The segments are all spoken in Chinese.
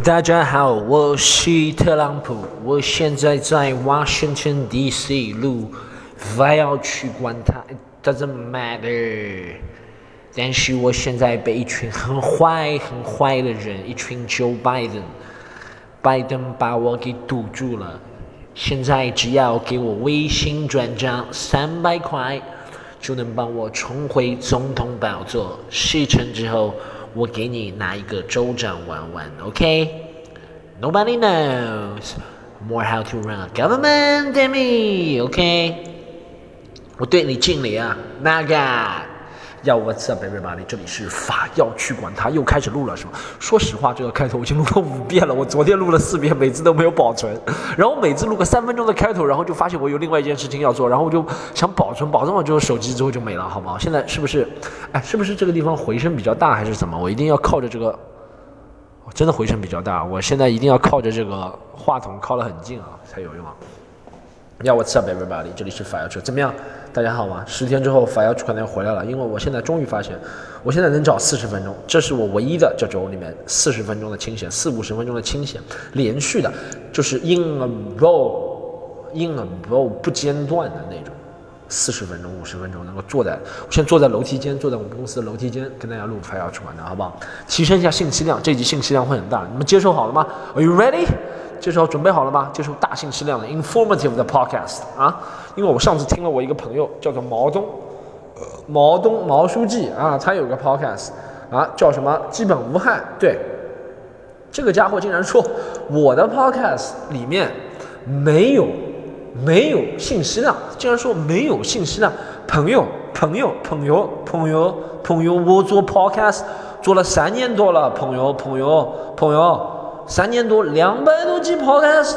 大家好，我是特朗普，我现在在 Washington D.C. 路，不要去管它，doesn't matter。但是我现在被一群很坏、很坏的人，一群 Joe Biden，拜登把我给堵住了。现在只要给我微信转账三百块，就能帮我重回总统宝座。事成之后，我给你拿一个州长玩玩，OK？Nobody knows more how to run a government than me，OK？我对你敬礼啊，那个。 要 What's up, everybody？这里是法要去管它，又开始录了是吗？说实话，这个开头我已经录了五遍了，我昨天录了四遍，每次都没有保存。然后每次录个三分钟的开头，然后就发现我有另外一件事情要做，然后我就想保存，保存完之后手机之后就没了，好不好？现在是不是？哎，是不是这个地方回声比较大，还是怎么？我一定要靠着这个，真的回声比较大，我现在一定要靠着这个话筒靠得很近啊，才有用啊。要 What's up, everybody？这里是法要去，怎么样？大家好吗？十天之后，法要车可能要回来了，因为我现在终于发现，我现在能找四十分钟，这是我唯一的这周里面四十分钟的清闲，四五十分钟的清闲，连续的，就是 in a row，in a row 不间断的那种，四十分钟、五十分钟能够坐在，我现在坐在楼梯间，坐在我们公司的楼梯间，跟大家录法要出版的好不好？提升一下信息量，这集信息量会很大，你们接受好了吗？Are you ready？这时候准备好了吗？接受大信息量的 informative 的 podcast 啊！因为我上次听了我一个朋友叫做毛东，毛东毛书记啊，他有个 podcast 啊，叫什么基本无害。对，这个家伙竟然说我的 podcast 里面没有没有信息量，竟然说没有信息量。朋友朋友朋友朋友朋友，我做 podcast 做了三年多了，朋友朋友朋友。三年多，两百多集 Podcast，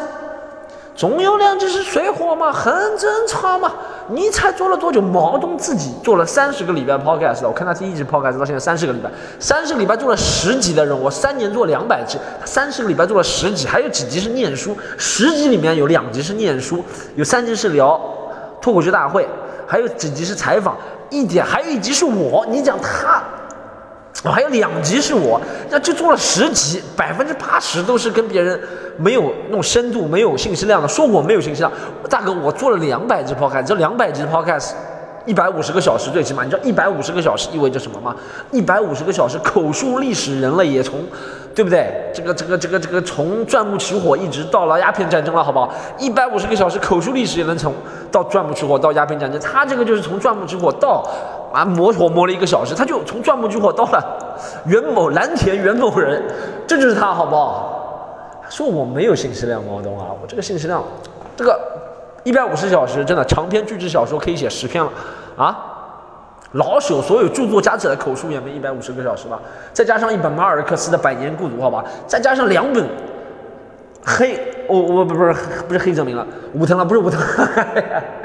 总有两集是水货嘛，很正常嘛。你才做了多久？毛东自己做了三十个礼拜 Podcast 我看他第一集 Podcast 到现在三十个礼拜，三十个礼拜做了十集的人，我三年做两百集，三十个礼拜做了十集，还有几集是念书，十集里面有两集是念书，有三集是聊脱口秀大会，还有几集是采访，一点还有一集是我，你讲他。我还有两集是我，那就做了十集，百分之八十都是跟别人没有那种深度、没有信息量的。说我没有信息量，大哥，我做了两百集 podcast，这两百集 podcast，一百五十个小时最起码，你知道一百五十个小时意味着什么吗？一百五十个小时口述历史，人类也从，对不对？这个这个这个这个从钻木取火一直到了鸦片战争了，好不好？一百五十个小时口述历史也能从到钻木取火到鸦片战争，他这个就是从钻木取火到。啊，磨火磨了一个小时，他就从钻木取火到了袁某蓝田袁某人，这就是他，好不好？说我没有信息量，毛东啊，我这个信息量，这个一百五十小时，真的长篇巨制小说可以写十篇了啊！老朽所有著作加起来口述也没一百五十个小时吧？再加上一本马尔克斯的《百年孤独》，好吧？再加上两本黑，我我不不是不是黑泽明了，武藤了，不是武藤。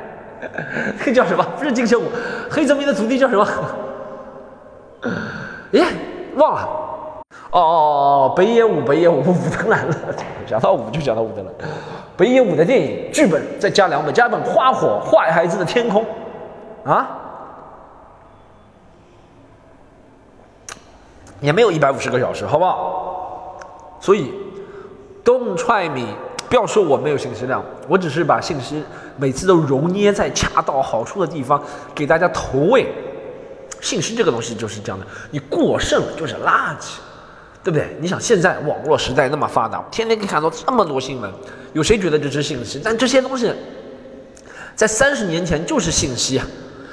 黑叫什么？不是金城武，黑泽明的徒弟叫什么？耶，忘了。哦哦哦哦，北野武，北野武，武藤来了。讲到武就讲到武藤了。北野武的电影剧本再加两本，加一本《花火坏孩子的天空》啊，也没有一百五十个小时，好不好？所以，Don't try me。不要说我没有信息量，我只是把信息每次都揉捏在恰到好处的地方，给大家投喂。信息这个东西就是这样的，你过剩就是垃圾，对不对？你想现在网络时代那么发达，天天可以看到这么多新闻，有谁觉得这是信息？但这些东西在三十年前就是信息啊，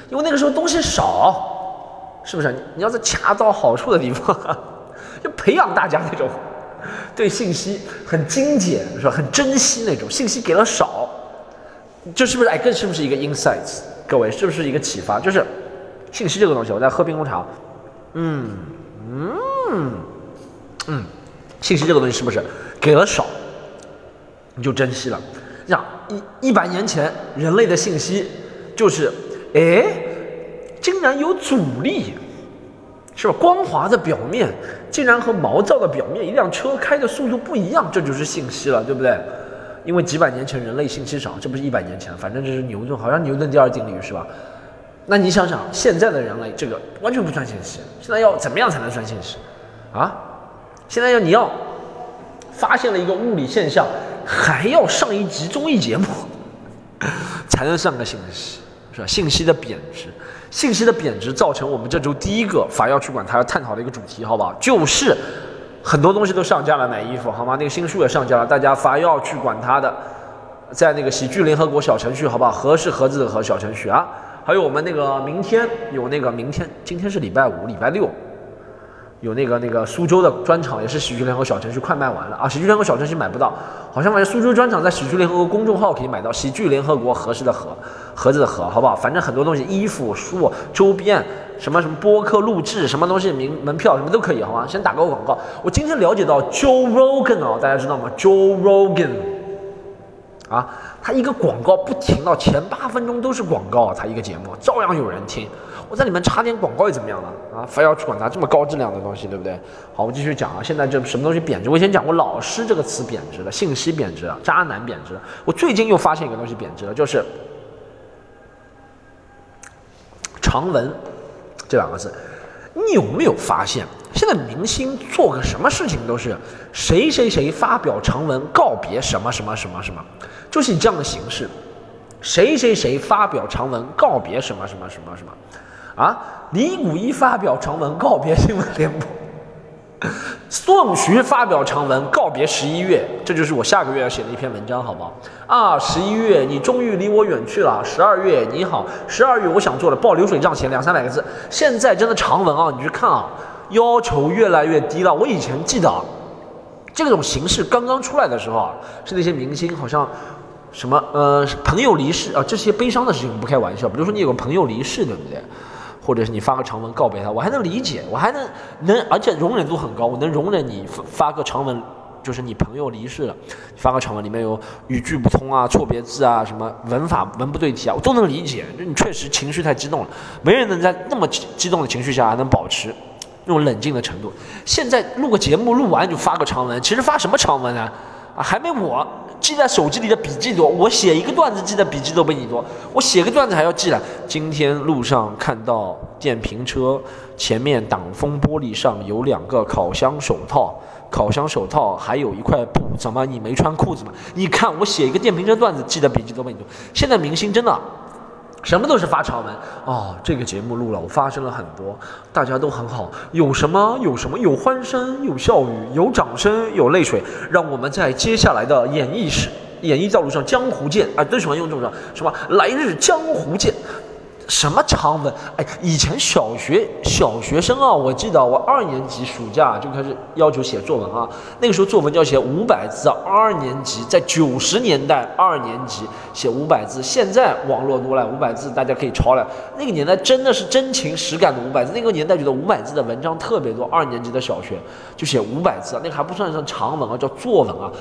因为那个时候东西少，是不是？你要在恰到好处的地方，就培养大家那种。对信息很精简，是吧？很珍惜那种信息给了少，这是不是哎？更是不是一个 insights？各位是不是一个启发？就是信息这个东西，我在喝冰红茶，嗯嗯嗯，信息这个东西是不是给了少，你就珍惜了？像一一百年前人类的信息就是，哎，竟然有阻力。是吧？光滑的表面竟然和毛躁的表面，一辆车开的速度不一样，这就是信息了，对不对？因为几百年前人类信息少，这不是一百年前，反正这是牛顿，好像牛顿第二定律是吧？那你想想，现在的人类这个完全不算信息，现在要怎么样才能算信息？啊？现在要你要发现了一个物理现象，还要上一集综艺节目 才能上个信息，是吧？信息的贬值，信息的贬值造成我们这周第一个法药去管它要探讨的一个主题，好不好？就是很多东西都上架了，买衣服好吗？那个新书也上架了，大家法药去管它的，在那个喜剧联合国小程序，好不好？盒是盒子的盒小程序啊，还有我们那个明天有那个明天，今天是礼拜五，礼拜六。有那个那个苏州的专场，也是喜剧联合小程序快卖完了啊！喜剧联合小程序买不到，好像反正苏州专场在喜剧联合国公众号可以买到。喜剧联合国合适的盒，盒子的盒，好不好？反正很多东西，衣服、书、周边，什么什么播客录制，什么东西名门票什么都可以，好吗？先打个广告。我今天了解到 Joe Rogan 啊，大家知道吗？Joe Rogan 啊，他一个广告不停到前八分钟都是广告，他一个节目照样有人听。我在里面插点广告又怎么样了啊？非要去管它这么高质量的东西，对不对？好，我继续讲啊。现在这什么东西贬值？我以前讲过“老师”这个词贬值了，信息贬值了，渣男贬值了。我最近又发现一个东西贬值了，就是长文这两个字。你有没有发现，现在明星做个什么事情都是谁谁谁发表长文告别什么什么什么什么，就是以这样的形式，谁谁谁发表长文告别什么什么什么什么。啊，李谷一发表长文告别新闻联播，宋徐发表长文告别十一月，这就是我下个月要写的一篇文章，好不好？啊，十一月你终于离我远去了，十二月你好，十二月我想做的报流水账写两三百个字，现在真的长文啊，你去看啊，要求越来越低了。我以前记得，这种形式刚刚出来的时候啊，是那些明星好像什么呃朋友离世啊，这些悲伤的事情不开玩笑，比如说你有个朋友离世，对不对？或者是你发个长文告别他，我还能理解，我还能能，而且容忍度很高，我能容忍你发发个长文，就是你朋友离世了，发个长文里面有语句不通啊、错别字啊、什么文法文不对题啊，我都能理解。就你确实情绪太激动了，没人能在那么激动的情绪下还能保持那种冷静的程度。现在录个节目录完就发个长文，其实发什么长文呢？啊，还没我。记在手机里的笔记多，我写一个段子记的笔记都比你多。我写个段子还要记呢。今天路上看到电瓶车前面挡风玻璃上有两个烤箱手套，烤箱手套还有一块布，怎么你没穿裤子吗？你看我写一个电瓶车段子记的笔记都比你多。现在明星真的。什么都是发长文哦，这个节目录了，我发生了很多，大家都很好，有什么有什么，有欢声，有笑语，有掌声，有泪水，让我们在接下来的演艺史、演艺道路上江湖见啊，都喜欢用这种什么来日江湖见。什么长文？哎，以前小学小学生啊，我记得我二年级暑假就开始要求写作文啊。那个时候作文就要写五百字，二年级在九十年代二年级写五百字。现在网络多了，五百字大家可以抄了。那个年代真的是真情实感的五百字。那个年代觉得五百字的文章特别多，二年级的小学就写五百字，那个还不算上长文啊，叫作文啊。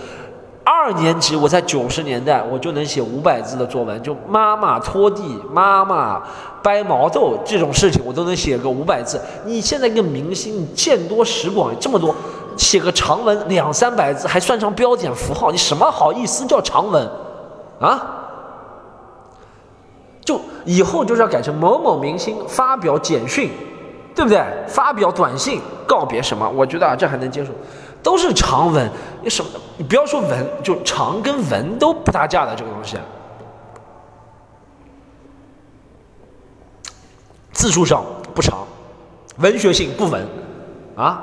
二年级，我在九十年代，我就能写五百字的作文，就妈妈拖地、妈妈掰毛豆这种事情，我都能写个五百字。你现在一个明星，见多识广，这么多，写个长文两三百字，还算上标点符号，你什么好意思叫长文啊？就以后就是要改成某某明星发表简讯，对不对？发表短信告别什么？我觉得啊，这还能接受。都是长文，你什么？你不要说文，就长跟文都不搭架的这个东西。字数上不长，文学性不文，啊，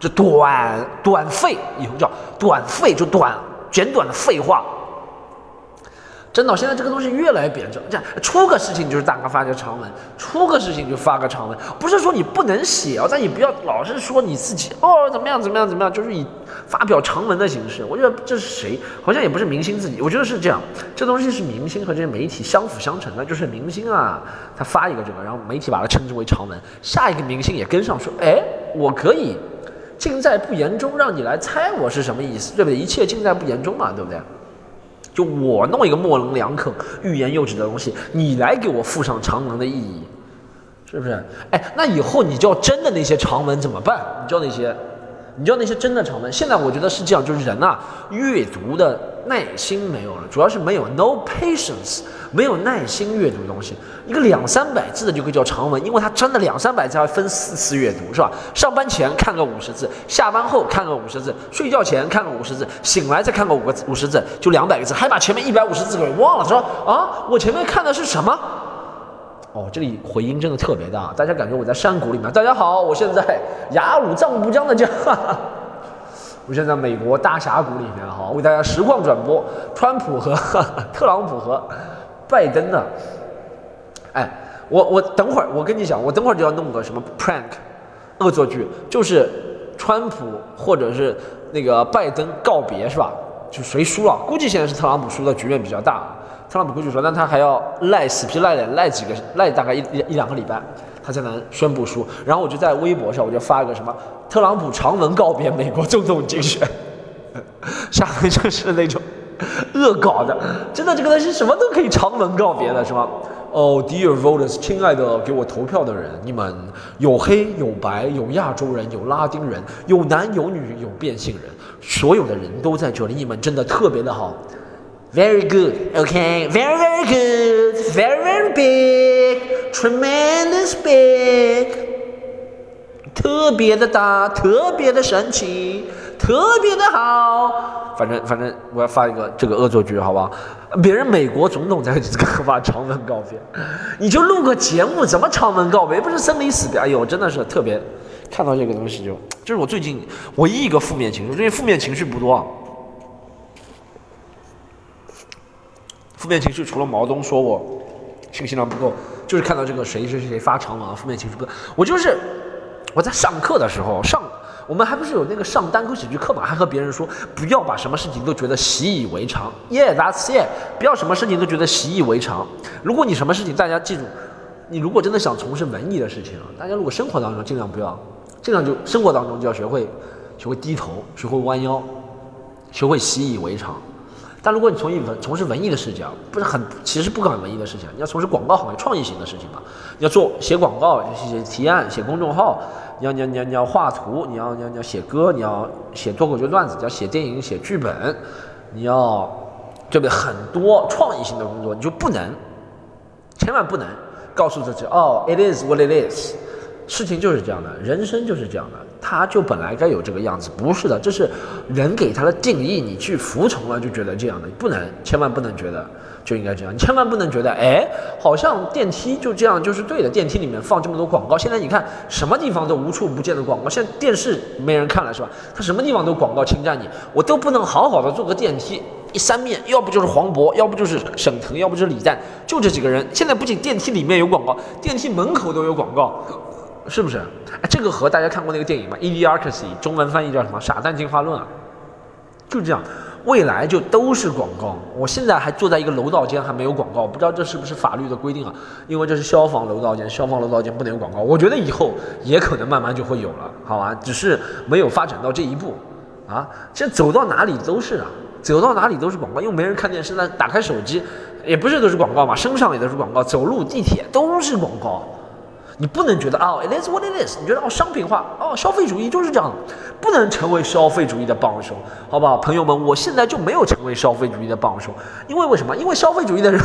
这短短废，以后叫短废，就短简短的废话。真的，现在这个东西越来越贬值。这样出个事情就是大哥发个长文，出个事情就发个长文，不是说你不能写啊，但你不要老是说你自己哦怎么样怎么样怎么样，就是以发表长文的形式。我觉得这是谁？好像也不是明星自己。我觉得是这样，这东西是明星和这些媒体相辅相成的。就是明星啊，他发一个这个，然后媒体把它称之为长文，下一个明星也跟上说，哎，我可以尽在不言中，让你来猜我是什么意思，对不对？一切尽在不言中嘛，对不对？就我弄一个模棱两可、欲言又止的东西，你来给我附上长文的意义，是不是？哎，那以后你叫真的那些长文怎么办？你叫那些，你叫那些真的长文。现在我觉得是这样，就是人呐，阅读的耐心没有了，主要是没有 no patience，没有耐心阅读东西。一个两三百字的就可以叫长文，因为它真的两三百字要分四次阅读，是吧？上班前看个五十字，下班后看个五十字，睡觉前看个五十字，醒来再看个五个五十字，就两百个字，还把前面一百五十字给忘了。说啊，我前面看的是什么？哦，这里回音真的特别大，大家感觉我在山谷里面。大家好，我现在雅鲁藏布江的江，我现在美国大峡谷里面哈，为大家实况转播川普和 特朗普和拜登的。哎，我我等会儿我跟你讲，我等会儿就要弄个什么 prank 恶作剧，就是川普或者是那个拜登告别是吧？就谁输了？估计现在是特朗普输的局面比较大。特朗普估计说，那他还要赖死皮赖脸赖几个赖大概一一两个礼拜，他才能宣布输。然后我就在微博上我就发一个什么特朗普长文告别美国总统竞选，下面就是那种恶搞的，真的这个东西什么都可以长文告别的是吗？哦，Dear voters，亲爱的。给我投票的。人，你们有黑有白，有亚洲人，有拉丁人，有男有女，有变性人，所有的。人都在这里，你们真的。特别的。好。Very good, okay, very very good, very very big, tremendous big，特别的大，特别的神奇，特别的好。反正反正我要发一个这个恶作剧，好吧？别人美国总统在发长文告别，你就录个节目，怎么长文告别？不是生离死别？哎呦，真的是特别，看到这个东西就，这是我最近唯一一个负面情绪，最近负面情绪不多。负面情绪除了毛东说我信息量不够，就是看到这个谁谁谁发长文，负面情绪不。我就是我在上课的时候上，我们还不是有那个上单口喜剧课嘛，还和别人说不要把什么事情都觉得习以为常。Yeah，that's it。不要什么事情都觉得习以为常。如果你什么事情，大家记住，你如果真的想从事文艺的事情，大家如果生活当中尽量不要，尽量就生活当中就要学会学会低头，学会弯腰，学会习以为常。但如果你从艺文从事文艺的事情，不是很其实不搞文艺的事情，你要从事广告行业创意型的事情嘛？你要做写广告、写提案、写公众号，你要你要你要你要画图，你要你要你要写歌，你要写脱口秀段子，你要写电影、写剧本，你要对不对？很多创意性的工作，你就不能，千万不能告诉自己哦，it is what it is。事情就是这样的，人生就是这样的，他就本来该有这个样子，不是的，这是人给他的定义，你去服从了就觉得这样的，不能，千万不能觉得就应该这样，你千万不能觉得，哎，好像电梯就这样就是对的，电梯里面放这么多广告，现在你看什么地方都无处不见的广告，现在电视没人看了是吧？他什么地方都广告侵占你，我都不能好好的坐个电梯，一三面，要不就是黄渤，要不就是沈腾，要不就是李诞，就这几个人，现在不仅电梯里面有广告，电梯门口都有广告。是不是？哎，这个和大家看过那个电影吗？Idiocracy，中文翻译叫什么？傻蛋进化论啊，就这样，未来就都是广告。我现在还坐在一个楼道间，还没有广告，不知道这是不是法律的规定啊？因为这是消防楼道间，消防楼道间不能有广告。我觉得以后也可能慢慢就会有了，好吧？只是没有发展到这一步啊。现在走到哪里都是啊，走到哪里都是广告，因为没人看电视，那打开手机也不是都是广告嘛，身上也都是广告，走路地铁都是广告。你不能觉得啊，it is what it is。你觉得哦，商品化哦，消费主义就是这样，不能成为消费主义的帮手，好不好，朋友们？我现在就没有成为消费主义的帮手，因为为什么？因为消费主义的人，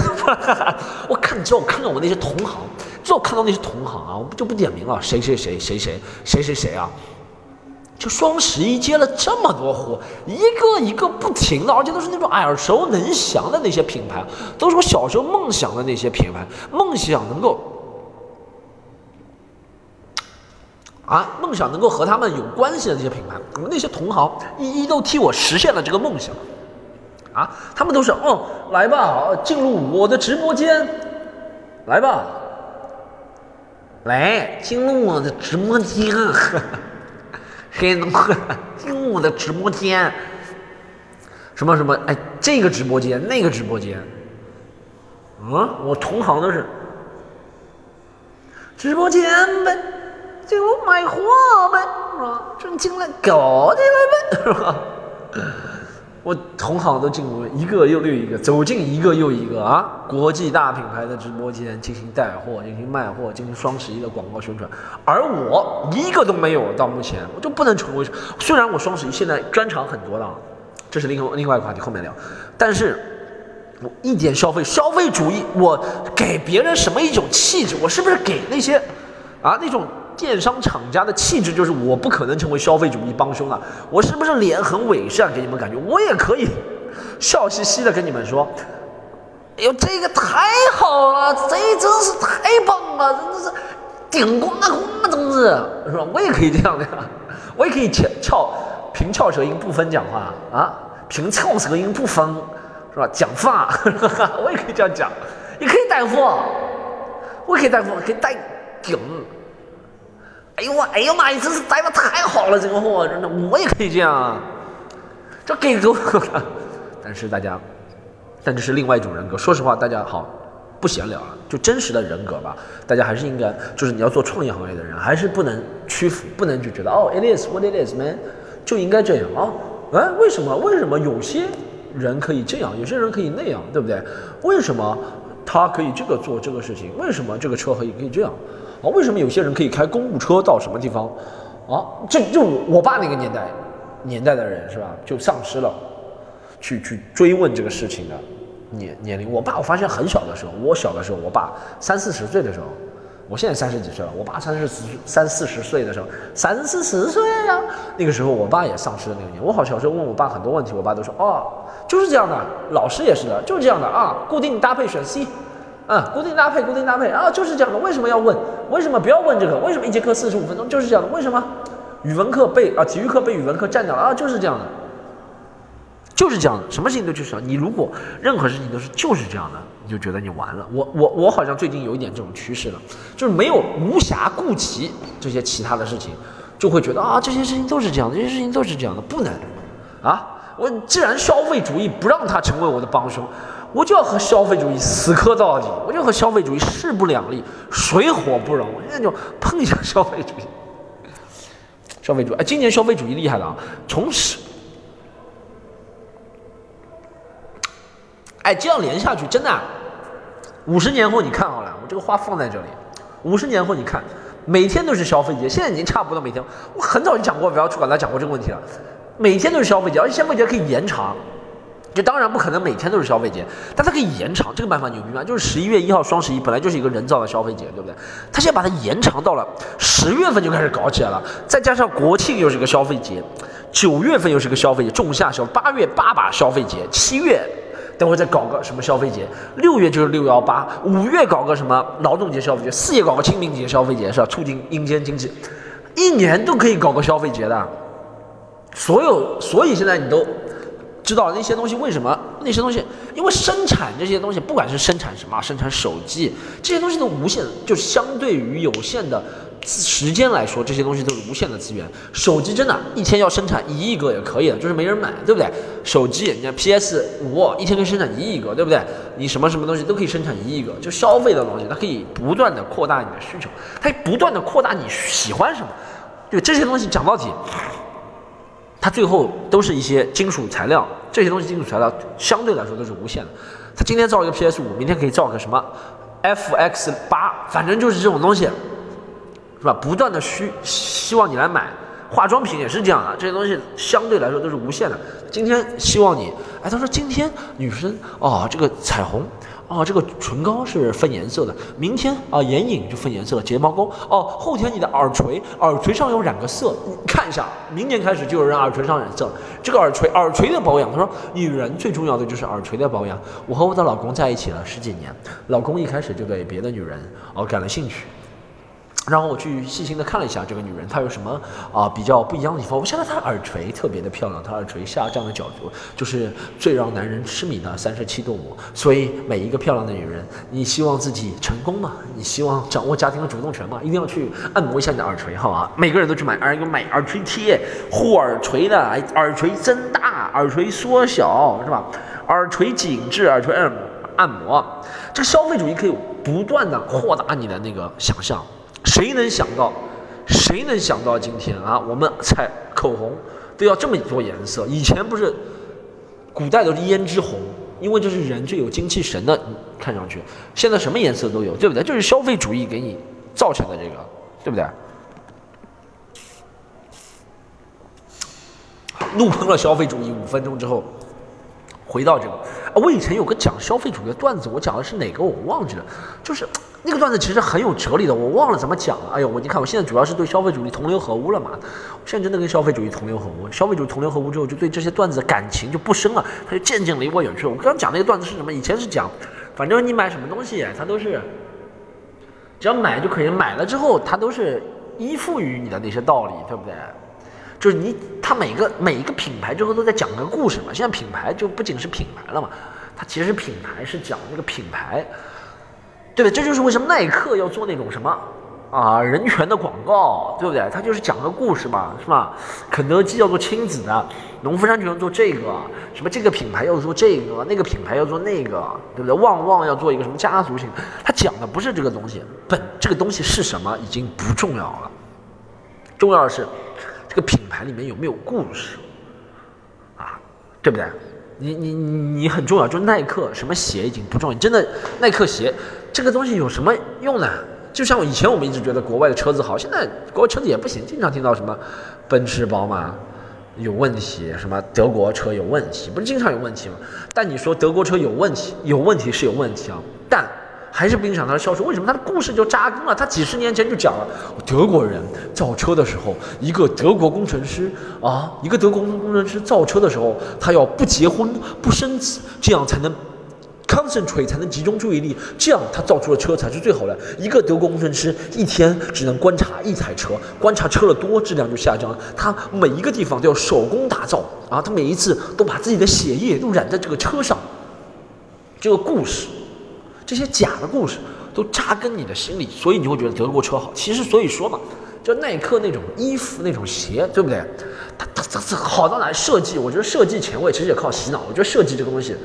我看，只要我看到我那些同行，只要我看到那些同行啊，我就不点名了，谁谁谁谁谁谁谁谁啊，就双十一接了这么多货，一个一个不停的，而且都是那种耳熟能详的那些品牌，都是我小时候梦想的那些品牌，梦想能够。啊，梦想能够和他们有关系的这些品牌，我们那些同行一一都替我实现了这个梦想，啊，他们都是，哦，来吧，进入我的直播间，来吧，来进入我的直播间，黑龙进入我的直播间，什么什么，哎，这个直播间，那个直播间，嗯，我同行都是。直播间呗。进屋买货呗，是吧？就进来搞起来呗，是吧？我同行都进入一个又一个，走进一个又一个啊！国际大品牌的直播间进行带货、进行卖货、进行双十一的广告宣传，而我一个都没有。到目前，我就不能成为。虽然我双十一现在专场很多了，这是另另外一个话题，后面聊。但是，我一点消费，消费主义，我给别人什么一种气质？我是不是给那些啊那种电商厂家的气质？就是我不可能成为消费主义帮凶啊！我是不是脸很伪善，给你们感觉？我也可以笑嘻嘻的跟你们说。哎呦，这个太好了，这真是太棒了，真的是顶呱呱，真是是吧？我也可以这样的呀，我也可以翘翘平翘舌音不分讲话啊，平翘舌音不分是吧？讲话，我也可以这样讲，也可以带货，我也可以带货，可以带顶。哎呦我，哎呦妈呀，真是带的太好了，这个货真的，我也可以这样，这给够了，但是大家。但这是另外一种人格。说实话，大家好，不闲聊了，就真实的人格吧。大家还是应该，就是你要做创业行业的人，还是不能屈服，不能就觉得哦，it is what it is man，就应该这样啊。哎，为什么？为什么有些人可以这样，有些人可以那样，对不对？为什么他可以这个做这个事情？为什么这个车可以可以这样？啊，为什么有些人可以开公务车到什么地方？啊，这就我爸那个年代年代的人是吧？就丧失了去去追问这个事情的。年年龄，我爸我发现很小的时候，我小的时候，我爸三四十岁的时候，我现在三十几岁了，我爸三十三四十岁的时候，三四十岁呀，那个时候我爸也丧失了那个年。我好小时候问我爸很多问题，我爸都说哦，就是这样的，老师也是的，就是这样的啊，固定搭配选 C，啊，固定搭配，固定搭配啊，就是这样的。为什么要问？为什么不要问这个？为什么一节课四十五分钟？就是这样的。为什么语文课被啊体育课被语文课占掉了啊？就是这样的。就是这样的，什么事情都就是这样。你如果任何事情都是就是这样的，你就觉得你完了。我我我好像最近有一点这种趋势了，就是没有无暇顾及这些其他的事情，就会觉得啊这些事情都是这样的，这些事情都是这样的，不能啊！我既然消费主义不让他成为我的帮凶，我就要和消费主义死磕到底，我就和消费主义势不两立，水火不容。我现在就碰一下消费主义，消费主义哎，今年消费主义厉害了啊，从始。哎，这样连下去真的，五十年后你看好了，我这个话放在这里，五十年后你看，每天都是消费节，现在已经差不多每天，我很早就讲过，不要去管他讲过这个问题了，每天都是消费节，而且消费节可以延长，就当然不可能每天都是消费节，但它可以延长，这个办法牛逼吗？就是十一月一号双十一本来就是一个人造的消费节，对不对？它现在把它延长到了十月份就开始搞起来了，再加上国庆又是个消费节，九月份又是个消费节，仲夏消，八月爸爸消费节，七月。等会再搞个什么消费节，六月就是六幺八，五月搞个什么劳动节消费节，四月搞个清明节消费节，是吧？促进阴间经济，一年都可以搞个消费节的。所有，所以现在你都知道那些东西为什么？那些东西，因为生产这些东西，不管是生产什么，生产手机这些东西都无限，就相对于有限的。时间来说，这些东西都是无限的资源。手机真的，一天要生产一亿个也可以的，就是没人买，对不对？手机，你看 PS 五一天可以生产一亿个，对不对？你什么什么东西都可以生产一亿个，就消费的东西，它可以不断的扩大你的需求，它不断的扩大你喜欢什么。对这些东西讲到底，它最后都是一些金属材料，这些东西金属材料相对来说都是无限的。它今天造一个 PS 五，明天可以造个什么 FX 八，反正就是这种东西。是吧？不断的需希望你来买化妆品也是这样的，这些东西相对来说都是无限的。今天希望你，哎，他说今天女生哦，这个彩虹，哦，这个唇膏是分颜色的。明天啊，眼影就分颜色，睫毛膏哦，后天你的耳垂，耳垂上有染个色，你看一下，明年开始就有人耳垂上染色。这个耳垂，耳垂的保养，他说女人最重要的就是耳垂的保养。我和我的老公在一起了十几年，老公一开始就对别的女人哦感了兴趣。然后我去细心的看了一下这个女人，她有什么啊比较不一样的地方？我现在她耳垂特别的漂亮，她耳垂下降的角度就是最让男人痴迷的三十七度五。所以每一个漂亮的女人，你希望自己成功吗？你希望掌握家庭的主动权吗？一定要去按摩一下你的耳垂，好吧？每个人都去买耳买耳垂贴，护耳垂的，耳垂增大，耳垂缩小，是吧？耳垂紧致，耳垂按按摩，这个消费主义可以不断的扩大你的那个想象。谁能想到？谁能想到今天啊？我们彩口红都要这么多颜色。以前不是，古代都是胭脂红，因为这是人最有精气神的，看上去。现在什么颜色都有，对不对？就是消费主义给你造成的这个，对不对？怒喷了消费主义五分钟之后，回到这个，我以前有个讲消费主义的段子，我讲的是哪个我忘记了，就是那个段子其实很有哲理的，我忘了怎么讲了。哎呦，我你看我现在主要是对消费主义同流合污了嘛，现在真的跟消费主义同流合污，消费主义同流合污之后，就对这些段子的感情就不深了，它就渐渐离我远去了。我刚刚讲那个段子是什么？以前是讲，反正你买什么东西，它都是。只要买就可以，买了之后它都是依附于你的那些道理，对不对？就是你，它每个每一个品牌最后都在讲个故事嘛。现在品牌就不仅是品牌了嘛，它其实品牌是讲那个品牌，对不对？这就是为什么耐克要做那种什么。啊，人权的广告，对不对？他就是讲个故事嘛，是吧？肯德基要做亲子的，农夫山泉要做这个，什么这个品牌要做这个，那个品牌要做那个，对不对？旺旺要做一个什么家族型，他讲的不是这个东西，本这个东西是什么已经不重要了，重要的是这个品牌里面有没有故事，啊，对不对？你你你很重要，就耐克什么鞋已经不重要，真的耐克鞋这个东西有什么用呢？就像以前我们一直觉得国外的车子好，现在国外车子也不行，经常听到什么奔驰、宝马有问题，什么德国车有问题，不是经常有问题吗？但你说德国车有问题，有问题是有问题啊，但还是不影响它的销售。为什么？它的故事就扎根了。它几十年前就讲了，德国人造车的时候，一个德国工程师啊，一个德国工程师造车的时候，他要不结婚不生子，这样才能。Concentrate 才能集中注意力，这样他造出的车才是最好的。一个德国工程师一天只能观察一台车，观察车了多，质量就下降。他每一个地方都要手工打造啊，他每一次都把自己的血液都染在这个车上。这个故事，这些假的故事都扎根你的心里，所以你会觉得德国车好。其实所以说嘛，就耐克那种衣服、那种鞋，对不对？它它它它好到哪？设计，我觉得设计前卫，其实也靠洗脑。我觉得设计这个东西。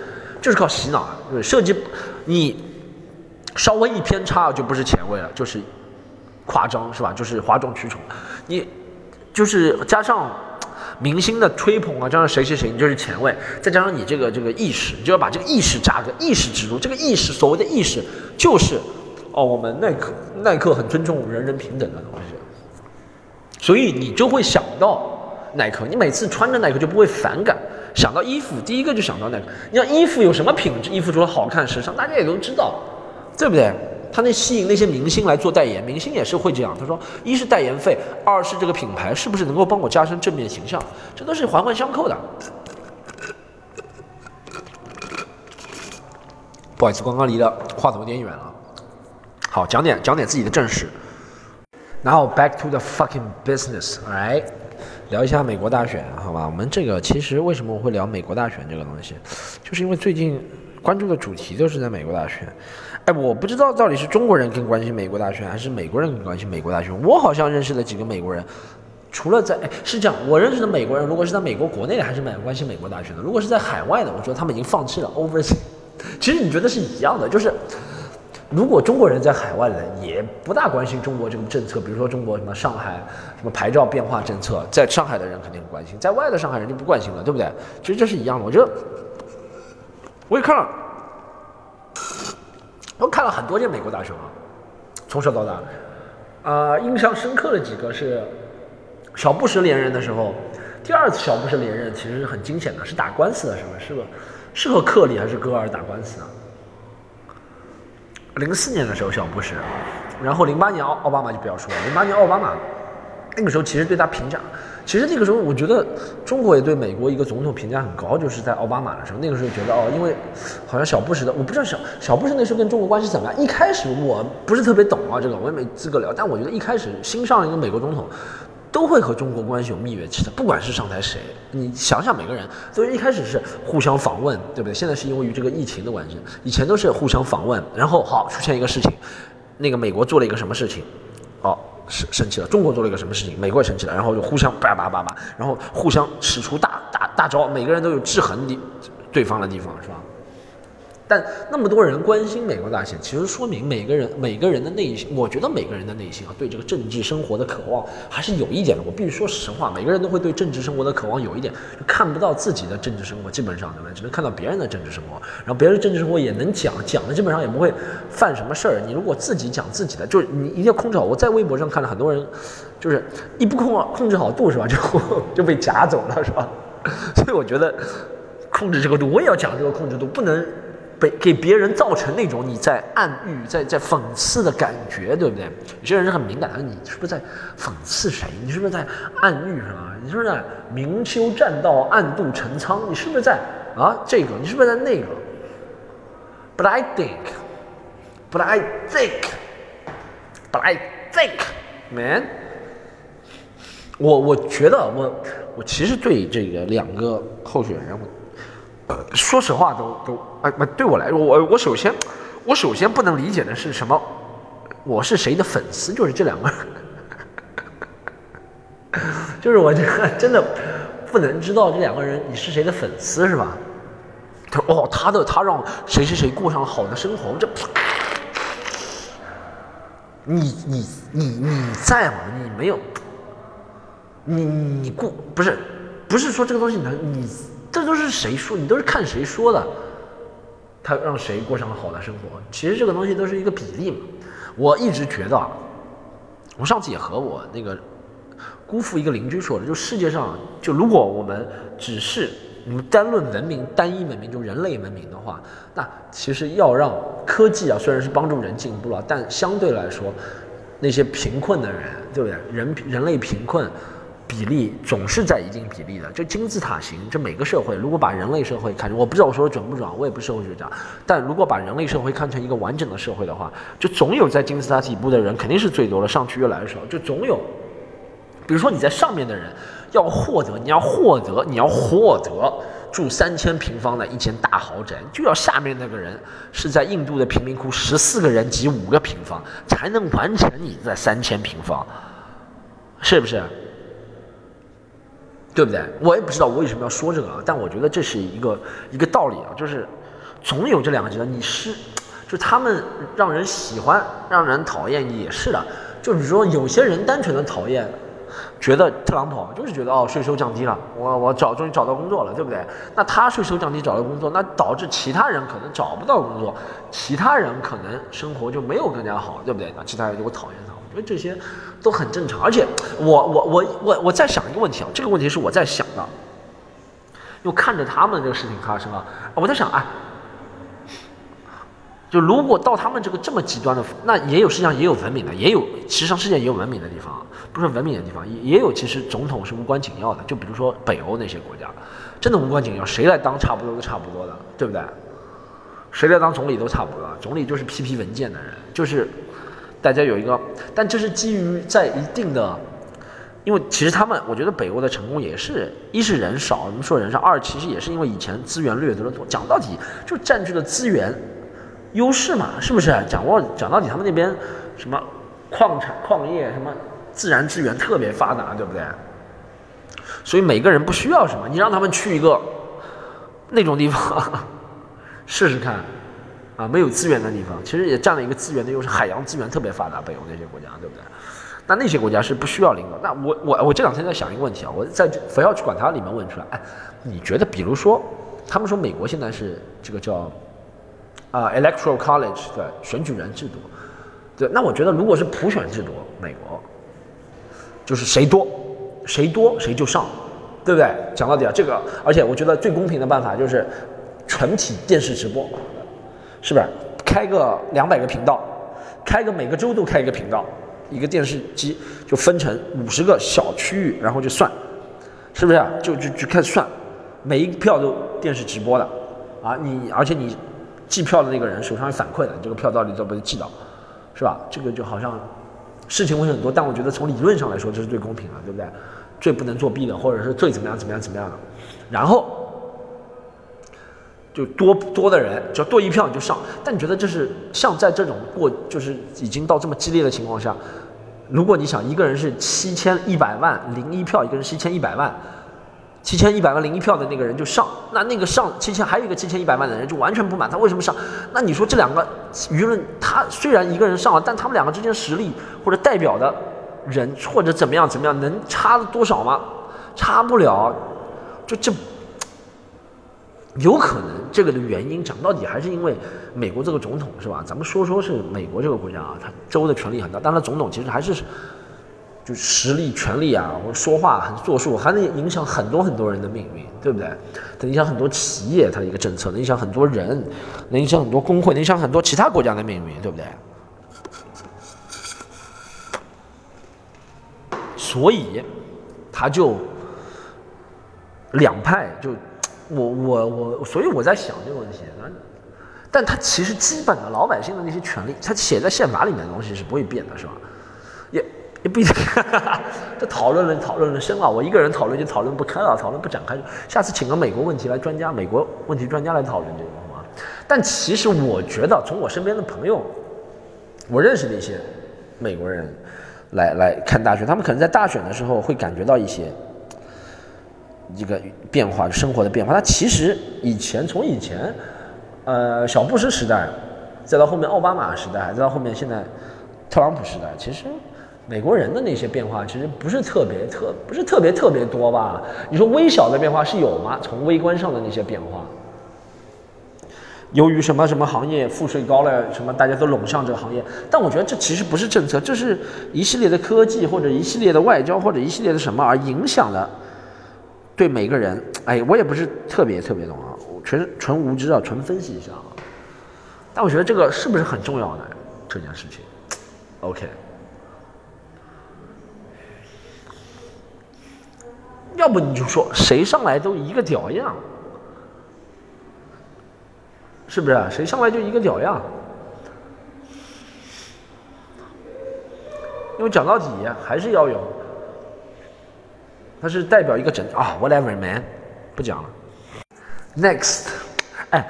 就是靠洗脑，对设计，你稍微一偏差就不是前卫了，就是夸张，是吧？就是哗众取宠，你就是加上明星的吹捧啊，加上谁谁谁，你就是前卫，再加上你这个这个意识，你就要把这个意识扎根，意识植入。这个意识，所谓的意识，就是哦，我们耐克耐克很尊重人人平等的东西，所以你就会想到耐克，你每次穿着耐克就不会反感。想到衣服，第一个就想到那个。你像衣服有什么品质？衣服除了好看、时尚，大家也都知道，对不对？他那吸引那些明星来做代言，明星也是会这样。他说，一是代言费，二是这个品牌是不是能够帮我加深正面形象，这都是环环相扣的。不好意思，刚刚离的话筒有点远了。好，讲点讲点自己的正事。然后 back to the fucking business，right？聊一下美国大选，好吧？我们这个其实为什么我会聊美国大选这个东西，就是因为最近关注的主题都是在美国大选。哎，我不知道到底是中国人更关心美国大选，还是美国人更关心美国大选。我好像认识的几个美国人，除了在哎是这样，我认识的美国人，如果是在美国国内的，还是蛮关心美国大选的；如果是在海外的，我觉得他们已经放弃了 overseas。其实你觉得是一样的，就是。如果中国人在海外的也不大关心中国这个政策，比如说中国什么上海什么牌照变化政策，在上海的人肯定很关心，在外的上海人就不关心了，对不对？其实这是一样的。我觉得我也看了，我看了很多届美国大选啊，从小到大，啊，印象深刻的几个是小布什连任的时候，第二次小布什连任其实是很惊险的，是打官司的是吧？是吧？是和克里还是戈尔打官司啊？零四年的时候，小布什，然后零八年奥奥巴马就不要说了。零八年奥巴马那个时候其实对他评价，其实那个时候我觉得中国也对美国一个总统评价很高，就是在奥巴马的时候，那个时候觉得哦，因为好像小布什的，我不知道小小布什那时候跟中国关系怎么样。一开始我不是特别懂啊，这个我也没资格聊。但我觉得一开始新上一个美国总统。都会和中国关系有蜜月期的，不管是上台谁，你想想每个人，都一开始是互相访问，对不对？现在是因为于这个疫情的关系，以前都是互相访问，然后好出现一个事情，那个美国做了一个什么事情，哦，生生气了，中国做了一个什么事情，美国也生气了，然后就互相叭叭叭叭，然后互相使出大大大招，每个人都有制衡的对方的地方，是吧？但那么多人关心美国大选，其实说明每个人每个人的内心，我觉得每个人的内心啊，对这个政治生活的渴望还是有一点的。我必须说实话，每个人都会对政治生活的渴望有一点，看不到自己的政治生活，基本上对吧？只能看到别人的政治生活，然后别人政治生活也能讲，讲的基本上也不会犯什么事儿。你如果自己讲自己的，就是你一定要控制好。我在微博上看了很多人，就是一不控控制好度是吧，就就被夹走了是吧？所以我觉得控制这个度，我也要讲这个控制度，不能被给别人造成那种你在暗喻、在在讽刺的感觉，对不对？有些人是很敏感的，你是不是在讽刺谁？你是不是在暗喻什么？你是不是在明修栈道，暗度陈仓？你是不是在啊这个？你是不是在那个？But I think, but I think, but I think, man. 我我觉得我我其实对这个两个候选人，我说实话都都哎不对我来说，我我首先我首先不能理解的是什么？我是谁的粉丝？就是这两个，就是我这个真的不能知道这两个人你是谁的粉丝是吧？他哦，他的他让谁谁谁过上好的生活，这你你你你在吗？你没有。你你过不是不是说这个东西能你这都是谁说你都是看谁说的，他让谁过上了好的生活？其实这个东西都是一个比例嘛。我一直觉得啊，我上次也和我那个姑父一个邻居说的，就世界上就如果我们只是我们单论文明单一文明就人类文明的话，那其实要让科技啊虽然是帮助人进步了，但相对来说那些贫困的人，对不对？人人类贫困。比例总是在一定比例的，这金字塔形，这每个社会如果把人类社会看，我不知道我说的准不准，我也不是社会学家，但如果把人类社会看成一个完整的社会的话，就总有在金字塔底部的人肯定是最多的，上去越来越少，就总有，比如说你在上面的人要获得，你要获得，你要获得住三千平方的一间大豪宅，就要下面那个人是在印度的贫民窟十四个人挤五个平方才能完成你在三千平方，是不是？对不对？我也不知道我为什么要说这个啊，但我觉得这是一个一个道理啊，就是总有这两个极端。你是，就他们让人喜欢，让人讨厌也是的。就比如说有些人单纯的讨厌，觉得特朗普就是觉得哦税收降低了，我我找终于找到工作了，对不对？那他税收降低找到工作，那导致其他人可能找不到工作，其他人可能生活就没有更加好，对不对？那其他人就会讨厌他。我觉得这些都很正常，而且我我我我我在想一个问题啊，这个问题是我在想的，又看着他们这个事情发生啊，我在想啊，就如果到他们这个这么极端的，那也有世界上也有文明的，也有其实上世界也有文明的地方，不是文明的地方，也也有其实总统是无关紧要的，就比如说北欧那些国家，真的无关紧要，谁来当差不多都差不多的，对不对？谁来当总理都差不多，总理就是批批文件的人，就是。大家有一个，但这是基于在一定的，因为其实他们，我觉得北欧的成功也是一是人少，我们说人少；二其实也是因为以前资源掠夺的多。讲到底，就占据了资源优势嘛，是不是？讲过讲到底，他们那边什么矿产、矿业，什么自然资源特别发达，对不对？所以每个人不需要什么，你让他们去一个那种地方试试看。啊，没有资源的地方，其实也占了一个资源的优势，海洋资源特别发达，北欧那些国家，对不对？那那些国家是不需要领导。那我我我这两天在想一个问题啊，我在非要去管它里面问出来，哎，你觉得，比如说，他们说美国现在是这个叫啊 electoral college 对选举人制度，对，那我觉得如果是普选制度，美国就是谁多谁多谁就上，对不对？讲到底啊，这个，而且我觉得最公平的办法就是全体电视直播。是不是开个两百个频道，开个每个州都开一个频道，一个电视机就分成五十个小区域，然后就算，是不是？就就就开始算，每一票都电视直播的，啊，你而且你计票的那个人手上有反馈的，这个票到底怎么记到，是吧？这个就好像事情会很多，但我觉得从理论上来说这是最公平的，对不对？最不能作弊的，或者是最怎么样怎么样怎么样的，然后。就多多的人，只要多一票你就上。但你觉得这是像在这种过，就是已经到这么激烈的情况下，如果你想一个人是七千一百万零一票，一个人是七千一百万，七千一百万零一票的那个人就上，那那个上七千还有一个七千一百万的人就完全不满，他为什么上？那你说这两个舆论，他虽然一个人上了，但他们两个之间实力或者代表的人或者怎么样怎么样，能差多少吗？差不了，就这。有可能这个的原因讲到底还是因为美国这个总统是吧？咱们说说是美国这个国家啊，他州的权力很大，但他总统其实还是就实力、权力啊，或说话很作数，还能影响很多很多人的命运，对不对？能影响很多企业它的一个政策，能影响很多人，能影响很多工会，能影响很多其他国家的命运，对不对？所以，他就两派就我我我，所以我在想这个问题，但他其实基本的老百姓的那些权利，他写在宪法里面的东西是不会变的，是吧？也也不一定，这讨论了讨论了深了，我一个人讨论就讨论不开了，讨论不展开，下次请个美国问题来专家，美国问题专家来讨论这个好吗？但其实我觉得，从我身边的朋友，我认识的一些美国人。来来看大选，他们可能在大选的时候会感觉到一些一个变化，生活的变化。他其实以前从以前，呃，小布什时代，再到后面奥巴马时代，再到后面现在特朗普时代，其实美国人的那些变化其实不是特别特，不是特别特别多吧？你说微小的变化是有吗？从微观上的那些变化。由于什么什么行业赋税高了，什么大家都拢上这个行业，但我觉得这其实不是政策，这是一系列的科技或者一系列的外交或者一系列的什么而影响了对每个人。哎，我也不是特别特别懂啊，纯纯无知啊，纯分析一下啊。但我觉得这个是不是很重要的这件事情？OK，要不你就说谁上来都一个屌样。是不是？谁上来就一个屌样？因为讲到底还是要有，它是代表一个整啊，whatever man，不讲了。Next，哎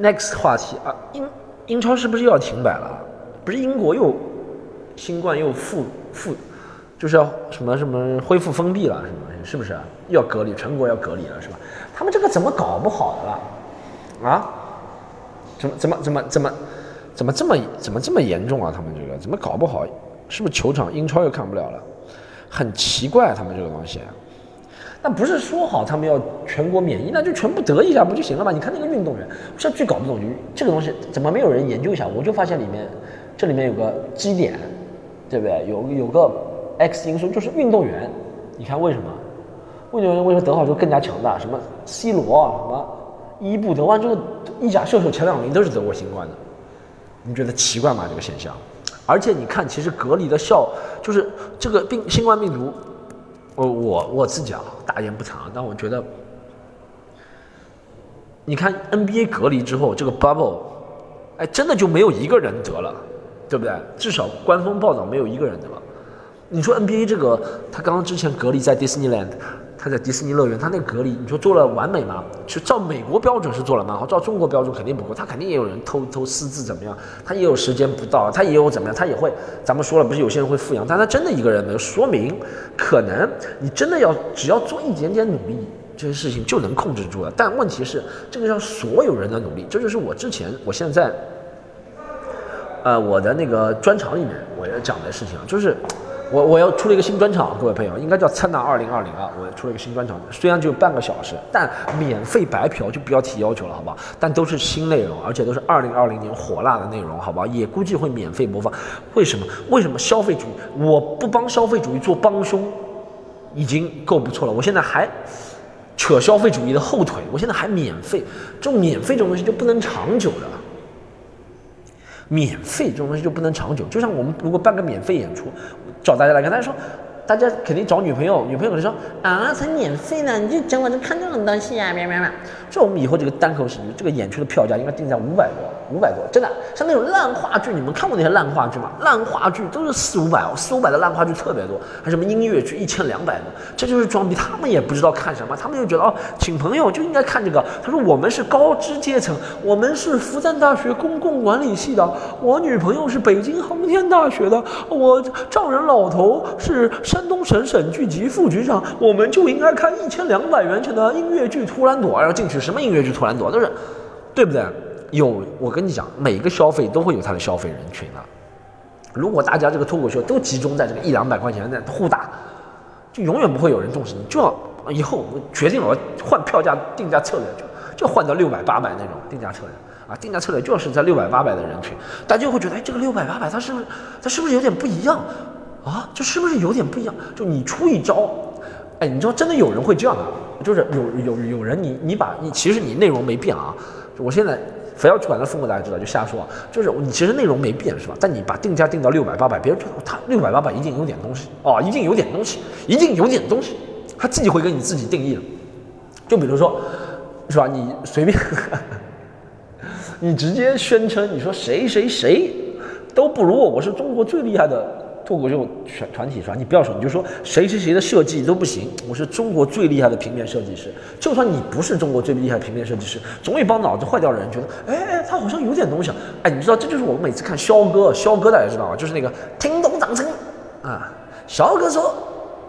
，Next 话题啊，英英超是不是又要停摆了？不是英国又新冠又复复，就是要什么什么恢复封闭了，是吗？是不是？又要隔离，全国要隔离了，是吧？他们这个怎么搞不好的了？啊？怎么怎么怎么怎么怎么这么怎么这么严重啊？他们这个怎么搞不好？是不是球场英超又看不了了？很奇怪，他们这个东西。那不是说好他们要全国免疫，那就全部得一下不就行了吗？你看那个运动员，这最搞不懂就这个东西怎么没有人研究一下？我就发现里面这里面有个基点，对不对？有有个 X 因素就是运动员。你看为什么？运动员为什么得好之后更加强大？什么 C 罗什么？伊布德万这个意甲射手前两名都是得过新冠的，你觉得奇怪吗？这个现象？而且你看，其实隔离的效就是这个病新冠病毒，我我我自己啊，大言不惭，但我觉得，你看 NBA 隔离之后，这个 bubble，哎，真的就没有一个人得了，对不对？至少官方报道没有一个人得了。你说 NBA 这个，他刚刚之前隔离在 Disneyland。他在迪士尼乐园，他那个隔离，你说做了完美吗？就照美国标准是做了蛮好，照中国标准肯定不够。他肯定也有人偷偷私自怎么样，他也有时间不到，他也有怎么样，他也会。咱们说了，不是有些人会富养，但他真的一个人没有，说明可能你真的要只要做一点点努力，这些事情就能控制住了。但问题是，这个要所有人的努力，这就是我之前，我现在，呃，我的那个专场里面我要讲的事情啊，就是。我我要出了一个新专场，各位朋友，应该叫灿烂二零二零啊！我出了一个新专场，虽然只有半个小时，但免费白嫖就不要提要求了，好吧？但都是新内容，而且都是二零二零年火辣的内容，好吧？也估计会免费播放。为什么？为什么消费主义？我不帮消费主义做帮凶，已经够不错了。我现在还扯消费主义的后腿，我现在还免费，这种免费这种东西就不能长久的。免费这种东西就不能长久，就像我们如果办个免费演出，找大家来看，大家说。大家肯定找女朋友，女朋友就说啊，才免费呢，你就讲我就看这种东西啊，喵喵喵。这我们以后这个单口喜剧，这个演出的票价应该定在五百多，五百多，真的。像那种烂话剧，你们看过那些烂话剧吗？烂话剧都是四五百哦，四五百的烂话剧特别多，还什么音乐剧一千两百的，这就是装逼。他们也不知道看什么，他们就觉得哦，请朋友就应该看这个。他说我们是高知阶层，我们是复旦大学公共管理系的，我女朋友是北京航天大学的，我丈人老头是。山东省省剧局副局长，我们就应该看一千两百元钱的音乐剧《图兰朵》，然后进去什么音乐剧《图兰朵》都是，对不对？有我跟你讲，每个消费都会有它的消费人群的。如果大家这个脱口秀都集中在这个一两百块钱的互打，就永远不会有人重视你。就要以后我决定了，我换票价定价策略，就就换到六百八百那种定价策略啊，定价策略就是在六百八百的人群，大家就会觉得，哎，这个六百八百它是不是它是不是有点不一样？啊，这是不是有点不一样？就你出一招，哎，你知道真的有人会这样的，就是有有有人你你把你其实你内容没变啊，我现在非要去管他风格大家知道就瞎说，就是你其实内容没变是吧？但你把定价定到六百八百，别人觉得他六百八百一定有点东西哦，一定有点东西，一定有点东西，他自己会给你自己定义的。就比如说，是吧？你随便，你直接宣称你说谁谁谁都不如我，我是中国最厉害的。脱口秀全团体是吧？你不要说，你就说谁谁谁的设计都不行。我是中国最厉害的平面设计师。就算你不是中国最厉害平面设计师，总有一帮脑子坏掉的人觉得，哎哎，他好像有点东西。哎，你知道，这就是我们每次看肖哥，肖哥大家知道吗？就是那个听懂掌声啊。肖哥说，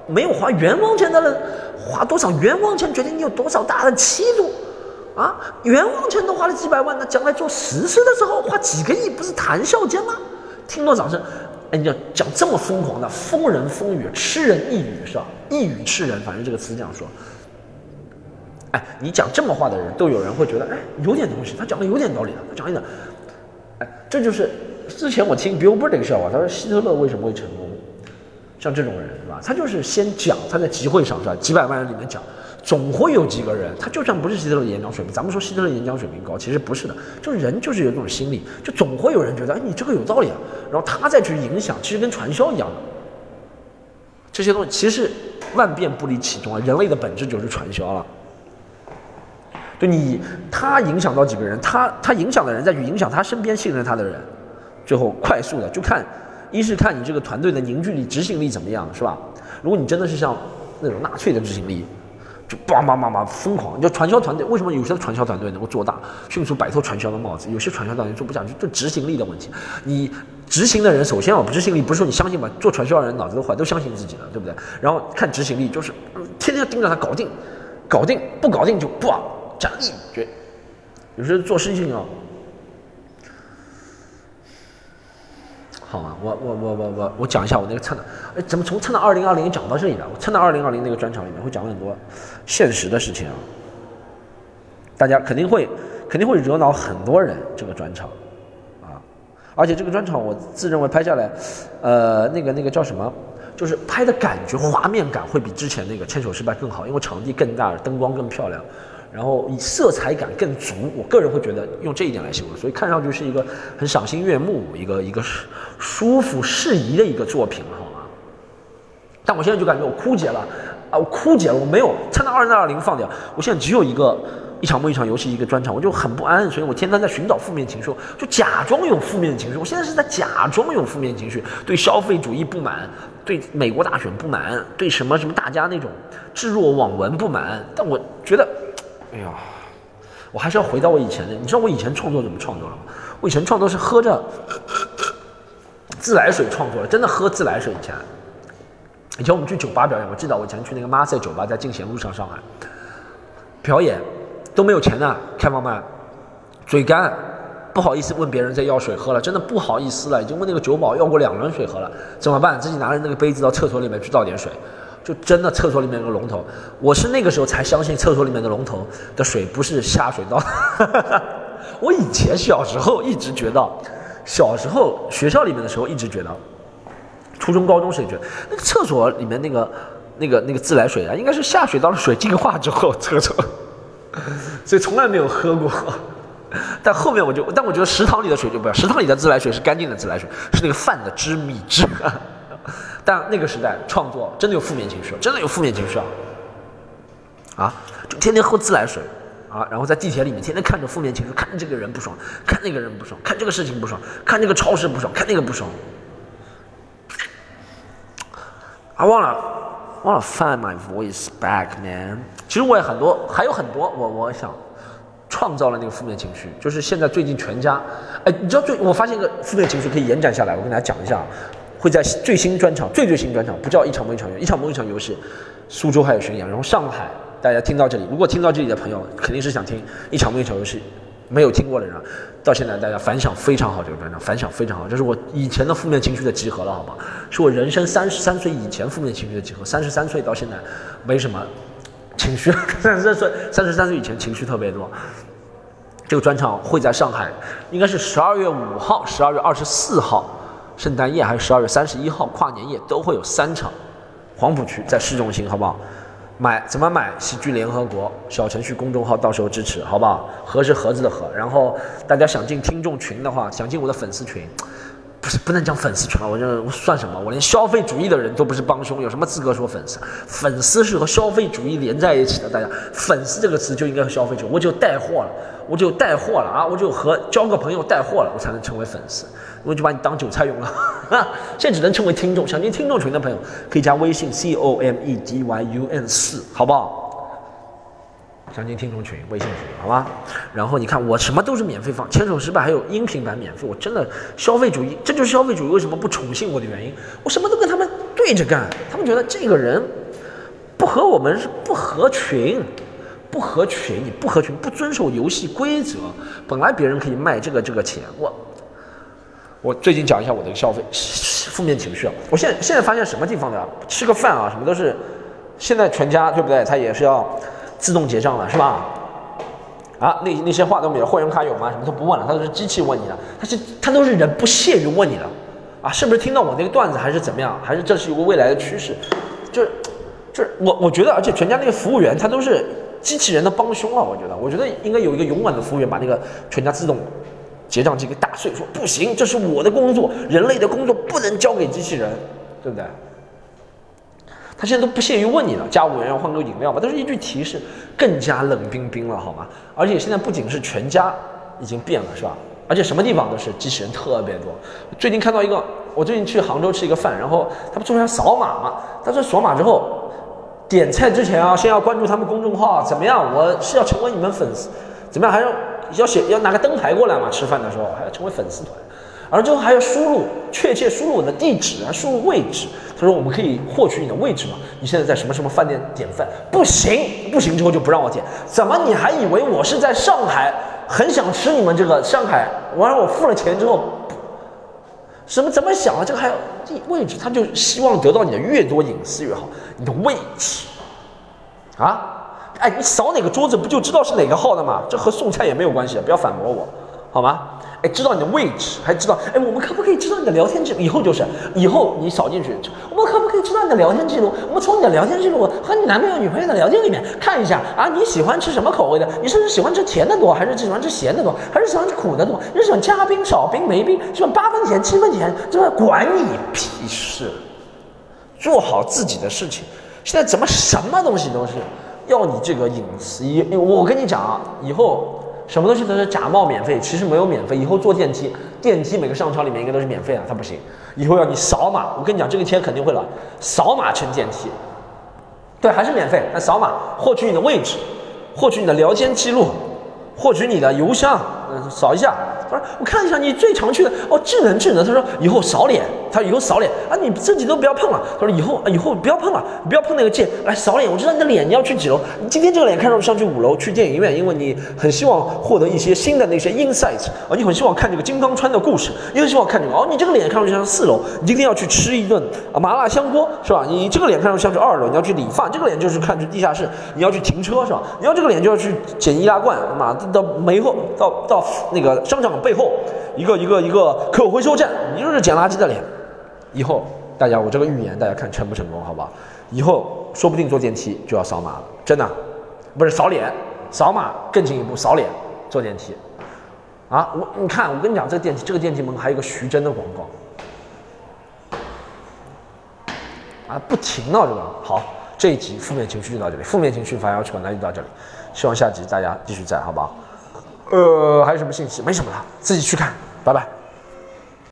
没有花冤枉钱的人，花多少冤枉钱决定你有多少大的气度啊！冤枉钱都花了几百万，那将来做实事的时候花几个亿，不是谈笑间吗？听懂掌声。哎，你要讲这么疯狂的，疯人疯语，痴人一语是吧？一语吃人，反正这个词这样说。哎，你讲这么话的人，都有人会觉得，哎，有点东西，他讲的有点道理的，他讲一点，哎，这就是之前我听 Bill Burr 一个笑话，他说希特勒为什么会成功？像这种人是吧？他就是先讲，他在集会上是吧？几百万人里面讲。总会有几个人，他就算不是希特勒演讲水平，咱们说希特勒演讲水平高，其实不是的，就是人就是有这种心理，就总会有人觉得，哎，你这个有道理啊，然后他再去影响，其实跟传销一样的，这些东西其实万变不离其宗啊，人类的本质就是传销了。就你他影响到几个人，他他影响的人再去影响他身边信任他的人，最后快速的就看，一是看你这个团队的凝聚力、执行力怎么样，是吧？如果你真的是像那种纳粹的执行力。就叭叭叭叭疯狂！就传销团队为什么有些传销团队能够做大，迅速摆脱传销的帽子？有些传销团队做不下去，就执行力的问题。你执行的人，首先啊，执行力不是说你相信吧？做传销的人脑子都坏，都相信自己了，对不对？然后看执行力，就是天天盯着他搞定，搞定不搞定就不讲一绝。有时候做事情啊。好吗？我我我我我我讲一下我那个蹭的，哎，怎么从蹭到二零二零讲到这里了？我蹭到二零二零那个专场里面会讲很多现实的事情啊，大家肯定会肯定会惹恼很多人。这个专场啊，而且这个专场我自认为拍下来，呃，那个那个叫什么，就是拍的感觉画面感会比之前那个牵手失败更好，因为场地更大，灯光更漂亮。然后以色彩感更足，我个人会觉得用这一点来形容，所以看上去是一个很赏心悦目、一个一个舒服适宜的一个作品，好吗？但我现在就感觉我枯竭了啊！我枯竭了，我没有参到二零二零放掉，我现在只有一个一场梦一场游戏一个专场，我就很不安，所以我天天在寻找负面情绪，就假装有负面情绪。我现在是在假装有负面情绪，对消费主义不满，对美国大选不满，对什么什么大家那种置若罔闻不满，但我觉得。哎呀，我还是要回到我以前的。你知道我以前创作怎么创作了吗？我以前创作是喝着自来水创作的，真的喝自来水。以前，以前我们去酒吧表演，我记得我以前去那个马赛酒吧，在进贤路上上海表演，都没有钱的，开放麦，嘴干，不好意思问别人再要水喝了，真的不好意思了，已经问那个酒保要过两轮水喝了，怎么办？自己拿着那个杯子到厕所里面去倒点水。就真的厕所里面有个龙头，我是那个时候才相信厕所里面的龙头的水不是下水道。我以前小时候一直觉得，小时候学校里面的时候一直觉得，初中高中时也觉得那个厕所里面那个那个那个自来水啊，应该是下水道的水净化之后 厕所，所以从来没有喝过。但后面我就，但我觉得食堂里的水就不要，食堂里的自来水是干净的自来水，是那个饭的汁米汁。但那个时代创作真的有负面情绪，真的有负面情绪啊！啊，就天天喝自来水啊，然后在地铁里面天天看着负面情绪，看这个人不爽，看那个人不爽，看这个事情不爽，看这个超市不爽，看那个不爽。I wanna wanna find my voice back, man。其实我也很多，还有很多，我我想创造了那个负面情绪，就是现在最近全家，哎，你知道最我发现一个负面情绪可以延展下来，我跟大家讲一下。会在最新专场，最最新专场不叫一场梦一场游，一场梦一场游戏，苏州还有巡演，然后上海，大家听到这里，如果听到这里的朋友，肯定是想听一场梦一场游戏，没有听过的人，到现在大家反响非常好，这个专场反响非常好，这是我以前的负面情绪的集合了，好吗？是我人生三十三岁以前负面情绪的集合，三十三岁到现在没什么情绪，三十三岁三十三岁以前情绪特别多。这个专场会在上海，应该是十二月五号、十二月二十四号。圣诞夜还是十二月三十一号跨年夜都会有三场，黄浦区在市中心，好不好？买怎么买？喜剧联合国小程序公众号，到时候支持，好不好？盒是盒子的盒。然后大家想进听众群的话，想进我的粉丝群，不是不能讲粉丝群了，我这我算什么？我连消费主义的人都不是帮凶，有什么资格说粉丝？粉丝是和消费主义连在一起的，大家粉丝这个词就应该和消费主义。我只有带货了，我只有带货了啊！我只有和交个朋友带货了，我才能成为粉丝。我就把你当韭菜用了，现在只能称为听众。想进听众群的朋友，可以加微信 c o m e d y u n 四，好不好？想进听众群，微信群，好吧？然后你看，我什么都是免费放，牵手失败还有音频版免费。我真的消费主义，这就是消费主义为什么不宠幸我的原因。我什么都跟他们对着干，他们觉得这个人不和我们是不合群，不合群，你不合群，不遵守游戏规则。本来别人可以卖这个这个钱，我。我最近讲一下我的消费负面情绪啊！我现在现在发现什么地方的吃个饭啊，什么都是，现在全家对不对？他也是要自动结账了，是吧？啊，那那些话都没有，会员卡有吗？什么都不问了，他都是机器问你的，他是他都是人不屑于问你的啊！是不是听到我那个段子还是怎么样？还是这是一个未来的趋势？就是就是我我觉得，而且全家那个服务员他都是机器人的帮凶了，我觉得，我觉得应该有一个勇敢的服务员把那个全家自动。结账机给打碎，说不行，这是我的工作，人类的工作不能交给机器人，对不对？他现在都不屑于问你了，加五元要换个饮料吧？都是一句提示，更加冷冰冰了，好吗？而且现在不仅是全家已经变了，是吧？而且什么地方都是机器人特别多。最近看到一个，我最近去杭州吃一个饭，然后他不说要扫码吗？他说扫码之后，点菜之前啊，先要关注他们公众号，怎么样？我是要成为你们粉丝，怎么样？还要？要写要拿个灯牌过来嘛？吃饭的时候还要成为粉丝团，而之后还要输入确切输入我的地址啊，输入位置。他说我们可以获取你的位置吗？你现在在什么什么饭店点饭？不行，不行，之后就不让我点。怎么你还以为我是在上海，很想吃你们这个上海？完了我付了钱之后，什么怎么想啊？这个还要地位置？他就希望得到你的越多隐私越好，你的位置啊。哎，你扫哪个桌子不就知道是哪个号的吗？这和送菜也没有关系，不要反驳我，好吗？哎，知道你的位置，还知道，哎，我们可不可以知道你的聊天记录？以后就是，以后你扫进去，我们可不可以知道你的聊天记录？我们从你的聊天记录和你男朋友、女朋友的聊天里面看一下啊，你喜欢吃什么口味的？你是喜欢吃甜的多，还是喜欢吃咸的多，还是喜欢吃苦的多？你是喜欢加冰、少冰、没冰？喜欢八分甜、七分甜？这管你屁事！做好自己的事情。现在怎么什么东西都是？要你这个隐私，我跟你讲啊，以后什么东西都是假冒免费，其实没有免费。以后坐电梯，电梯每个商场里面应该都是免费的，它不行。以后要你扫码，我跟你讲，这个钱肯定会来，扫码乘电梯，对，还是免费。那扫码获取你的位置，获取你的聊天记录，获取你的邮箱，嗯，扫一下。他说：“我看一下你最常去的哦，智能智能。”他说：“以后扫脸，他以后扫脸啊，你自己都不要碰了。”他说：“以后啊，以后不要碰了，不要碰那个键，来扫脸。我知道你的脸你要去几楼？你今天这个脸看上去上去五楼，去电影院，因为你很希望获得一些新的那些 insight 啊，你很希望看这个金刚川的故事，你很希望看这个哦，你这个脸看上去像四楼，你今天要去吃一顿啊麻辣香锅是吧？你这个脸看上去像是二楼，你要去理发，这个脸就是看去地下室，你要去停车是吧？你要这个脸就要去捡易拉罐，妈到背后到到那个商场背后。”一个一个一个可回收站，你就是捡垃圾的脸。以后大家，我这个预言，大家看成不成功，好不好？以后说不定坐电梯就要扫码了，真的，不是扫脸，扫码更进一步，扫脸坐电梯。啊，我你看，我跟你讲，这个电梯，这个电梯门还有个徐峥的广告，啊，不停的这个。好，这一集负面情绪就到这里，负面情绪发要求那就到这里，希望下集大家继续在，好不好？呃，还有什么信息？没什么了，自己去看，拜拜。